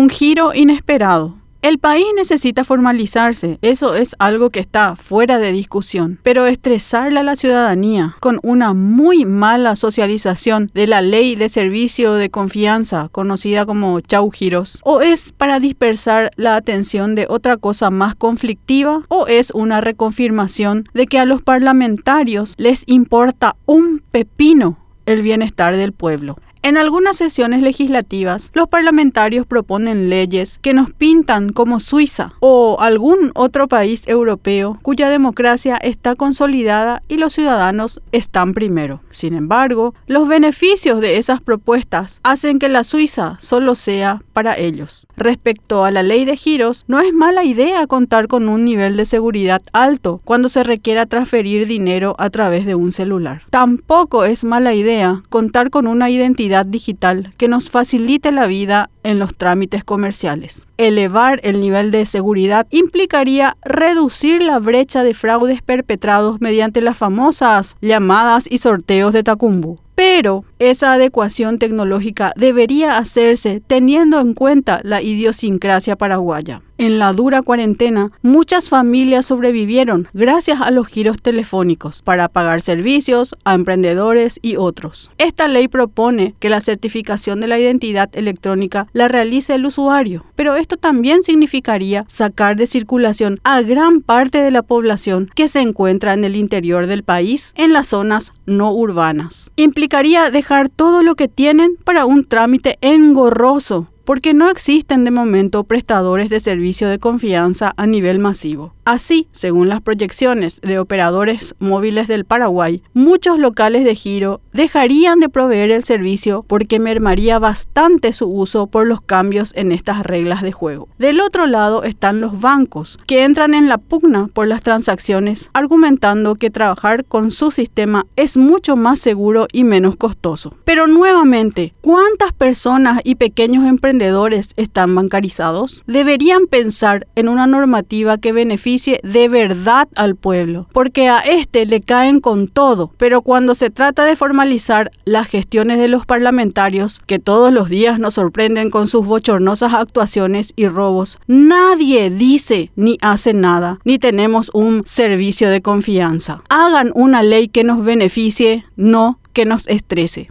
Un giro inesperado. El país necesita formalizarse, eso es algo que está fuera de discusión, pero estresarle a la ciudadanía con una muy mala socialización de la ley de servicio de confianza, conocida como chau giros, o es para dispersar la atención de otra cosa más conflictiva, o es una reconfirmación de que a los parlamentarios les importa un pepino el bienestar del pueblo. En algunas sesiones legislativas, los parlamentarios proponen leyes que nos pintan como Suiza o algún otro país europeo cuya democracia está consolidada y los ciudadanos están primero. Sin embargo, los beneficios de esas propuestas hacen que la Suiza solo sea para ellos. Respecto a la ley de giros, no es mala idea contar con un nivel de seguridad alto cuando se requiera transferir dinero a través de un celular. Tampoco es mala idea contar con una identidad digital que nos facilite la vida en los trámites comerciales. Elevar el nivel de seguridad implicaría reducir la brecha de fraudes perpetrados mediante las famosas llamadas y sorteos de Tacumbu. Pero esa adecuación tecnológica debería hacerse teniendo en cuenta la idiosincrasia paraguaya. En la dura cuarentena, muchas familias sobrevivieron gracias a los giros telefónicos para pagar servicios a emprendedores y otros. Esta ley propone que la certificación de la identidad electrónica la realice el usuario, pero esto también significaría sacar de circulación a gran parte de la población que se encuentra en el interior del país en las zonas no urbanas. Implicaría dejar todo lo que tienen para un trámite engorroso porque no existen de momento prestadores de servicio de confianza a nivel masivo. Así, según las proyecciones de operadores móviles del Paraguay, muchos locales de giro dejarían de proveer el servicio porque mermaría bastante su uso por los cambios en estas reglas de juego. Del otro lado están los bancos, que entran en la pugna por las transacciones, argumentando que trabajar con su sistema es mucho más seguro y menos costoso. Pero nuevamente, ¿cuántas personas y pequeños emprendedores están bancarizados? Deberían pensar en una normativa que de verdad al pueblo, porque a este le caen con todo, pero cuando se trata de formalizar las gestiones de los parlamentarios, que todos los días nos sorprenden con sus bochornosas actuaciones y robos, nadie dice ni hace nada, ni tenemos un servicio de confianza. Hagan una ley que nos beneficie, no que nos estrese.